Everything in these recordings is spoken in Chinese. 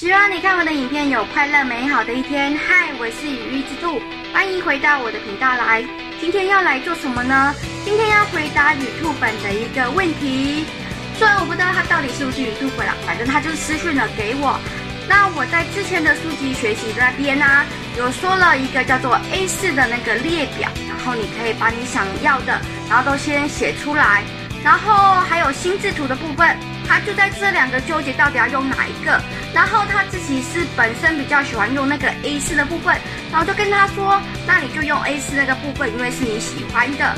希望你看我的影片有快乐美好的一天。嗨，我是羽翼之兔，欢迎回到我的频道来。今天要来做什么呢？今天要回答 YouTube 的一个问题。虽然我不知道他到底是不是 YouTube 啦，反正他就私讯了给我。那我在之前的书籍学习那边呢、有说了一个叫做 A4 的那个列表，然后你可以把你想要的，然后都先写出来。然后还有心智图的部分，他就在这两个纠结到底要用哪一个。然后他自己是本身比较喜欢用那个 A4 的部分，然后就跟他说，那你就用 A4 那个部分，因为是你喜欢的。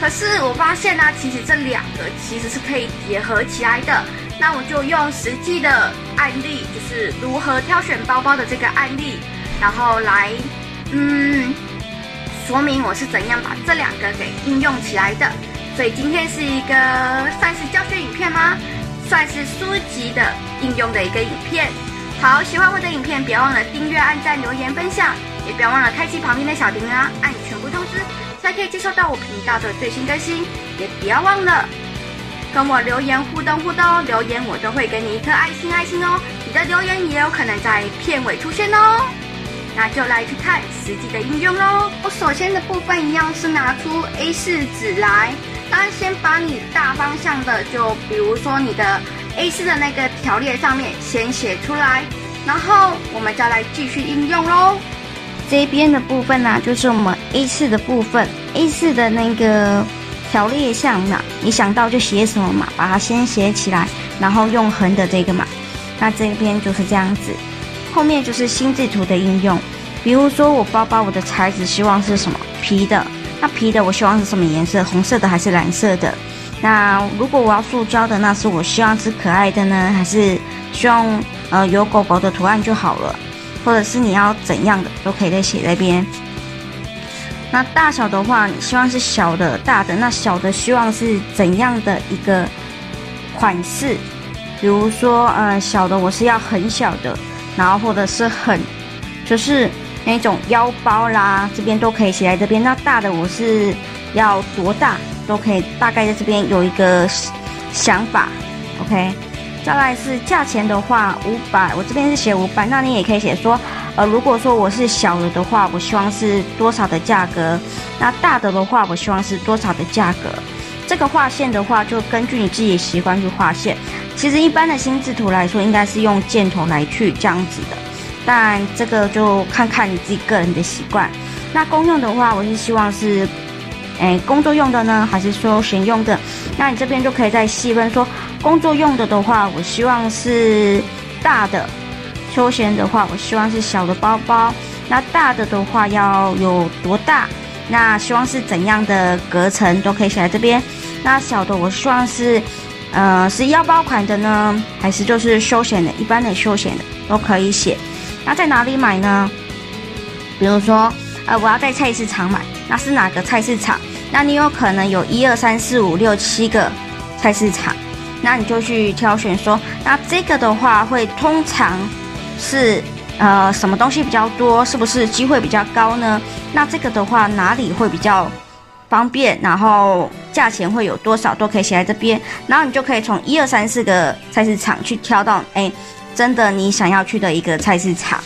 可是我发现呢、其实这两个其实是可以结合起来的。那我就用实际的案例，就是如何挑选包包的这个案例，然后来嗯说明我是怎样把这两个给应用起来的。所以今天是一个算？算是书籍的应用的一个影片。好，喜欢我的影片，别忘了订阅、按赞、留言、分享，也别忘了开启旁边的小铃铛，按全部通知，才可以接收到我频道的最新更新。也不要忘了跟我留言互动互动，留言我都会给你一颗爱心爱心哦。你的留言也有可能在片尾出现哦。那就来去看实际的应用喽。我首先的部分一样是拿出 A4 纸来。那先把你大方向的，就比如说你的 A4 的那个条列上面先写出来，然后我们再来继续应用喽。这边的部分呢、就是我们 A4 的部分，A4 的那个条列项嘛，你想到就写什么嘛，把它先写起来，然后用横的这个嘛。那这边就是这样子，后面就是心智图的应用，比如说我包包我的材质希望是什么皮的。那皮的我希望是什么颜色？红色的还是蓝色的？那如果我要塑胶的，那是我希望是可爱的呢，还是希望呃有狗狗的图案就好了？或者是你要怎样的都可以再写在边。那大小的话，你希望是小的、大的？那小的希望是怎样的一个款式？比如说呃小的我是要很小的，然后或者是很就是。那种腰包啦，这边都可以写在这边。那大的我是要多大，都可以大概在这边有一个想法。OK，再来是价钱的话，五百，我这边是写五百。那你也可以写说，呃，如果说我是小的的话，我希望是多少的价格？那大的的话，我希望是多少的价格？这个画线的话，就根据你自己的习惯去画线。其实一般的心智图来说，应该是用箭头来去这样子的。但这个就看看你自己个人的习惯。那公用的话，我是希望是，诶，工作用的呢，还是说休闲用的？那你这边就可以再细分说，工作用的的话，我希望是大的；休闲的话，我希望是小的包包。那大的的话要有多大？那希望是怎样的隔层都可以写在这边。那小的我希望是，呃，是腰包款的呢，还是就是休闲的、一般的休闲的都可以写。那在哪里买呢？比如说，呃，我要在菜市场买，那是哪个菜市场？那你有可能有一二三四五六七个菜市场，那你就去挑选说，那这个的话会通常是呃什么东西比较多？是不是机会比较高呢？那这个的话哪里会比较方便？然后价钱会有多少？都可以写在这边，然后你就可以从一二三四个菜市场去挑到，哎。真的，你想要去的一个菜市场。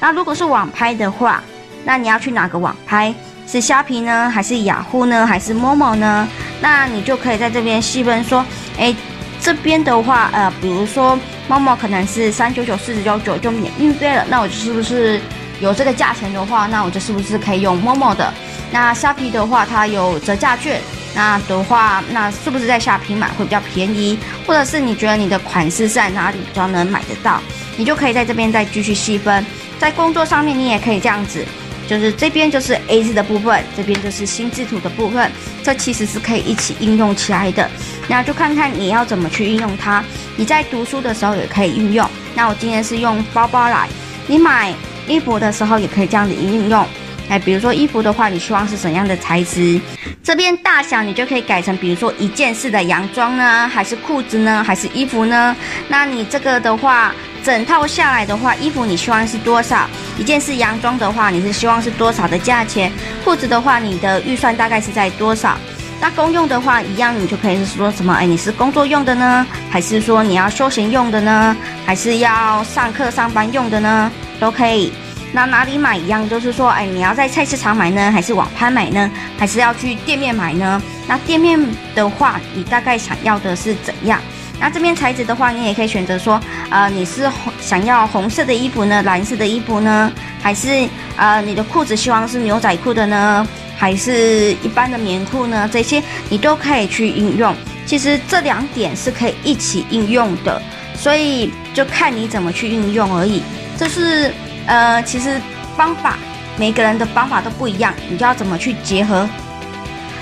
那如果是网拍的话，那你要去哪个网拍？是虾皮呢，还是雅虎呢，还是 Momo 呢？那你就可以在这边细分说，哎，这边的话，呃，比如说 Momo 可能是三九九、四十九九就免运费了，那我是不是有这个价钱的话，那我就是不是可以用 Momo 的？那虾皮的话，它有折价券。那的话，那是不是在下平买会比较便宜？或者是你觉得你的款式在哪里比较能买得到？你就可以在这边再继续细分。在工作上面，你也可以这样子，就是这边就是 A 字的部分，这边就是心智图的部分，这其实是可以一起应用起来的。那就看看你要怎么去运用它。你在读书的时候也可以运用。那我今天是用包包来，你买衣服的时候也可以这样子应用。哎，比如说衣服的话，你希望是怎样的材质？这边大小你就可以改成，比如说一件式的洋装呢，还是裤子呢，还是衣服呢？那你这个的话，整套下来的话，衣服你希望是多少？一件式洋装的话，你是希望是多少的价钱？裤子的话，你的预算大概是在多少？那公用的话，一样你就可以是说什么？哎，你是工作用的呢，还是说你要休闲用的呢？还是要上课上班用的呢？都可以。那哪里买一样，就是说，哎，你要在菜市场买呢，还是网拍买呢？还是要去店面买呢？那店面的话，你大概想要的是怎样？那这边材质的话，你也可以选择说，呃，你是想要红色的衣服呢，蓝色的衣服呢，还是呃，你的裤子希望是牛仔裤的呢，还是一般的棉裤呢？这些你都可以去应用。其实这两点是可以一起应用的，所以就看你怎么去应用而已。这是呃，其实方法每个人的方法都不一样，你就要怎么去结合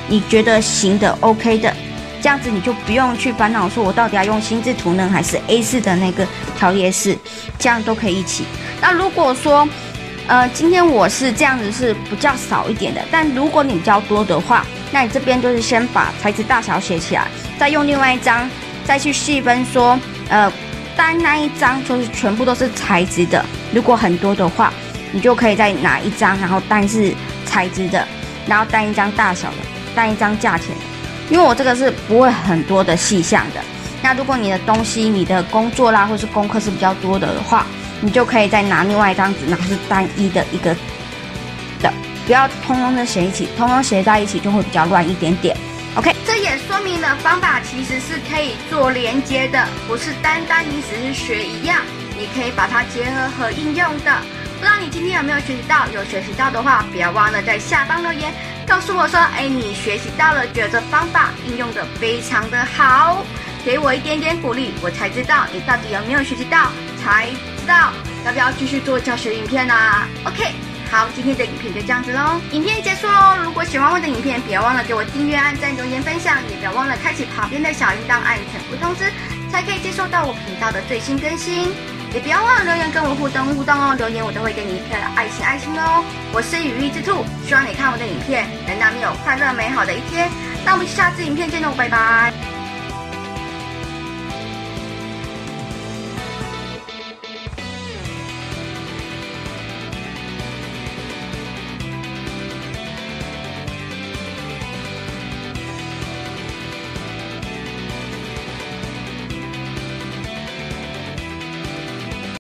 你觉得行的 OK 的。这样子你就不用去烦恼，说我到底要用心智图呢，还是 A4 的那个条列式，这样都可以一起。那如果说，呃，今天我是这样子是比较少一点的，但如果你比较多的话，那你这边就是先把材质大小写起来，再用另外一张再去细分说，呃，单那一张就是全部都是材质的。如果很多的话，你就可以再拿一张，然后单是材质的，然后单一张大小的，单一张价钱。因为我这个是不会很多的细项的，那如果你的东西、你的工作啦，或是功课是比较多的话，你就可以再拿另外一张纸，然后是单一的一个的，不要通通的写一起，通通写在一起就会比较乱一点点。OK，这也说明了方法其实是可以做连接的，不是单单你只是学一样，你可以把它结合和应用的。不知道你今天有没有学习到？有学习到的话，不要忘了在下方留言。告诉我说，哎，你学习到了，觉得方法应用的非常的好，给我一点点鼓励，我才知道你到底有没有学习到，才知道要不要继续做教学影片啊。OK，好，今天的影片就这样子喽，影片结束喽。如果喜欢我的影片，别忘了给我订阅、按赞、留言、分享，也不要忘了开启旁边的小铃铛，按全部通知，才可以接收到我频道的最新更新。也不要忘了留言跟我互动互动哦，留言我都会给你一颗爱心爱心哦。我是羽翼之兔，希望你看我的影片能让你有快乐美好的一天。那我们下次影片见喽，拜拜。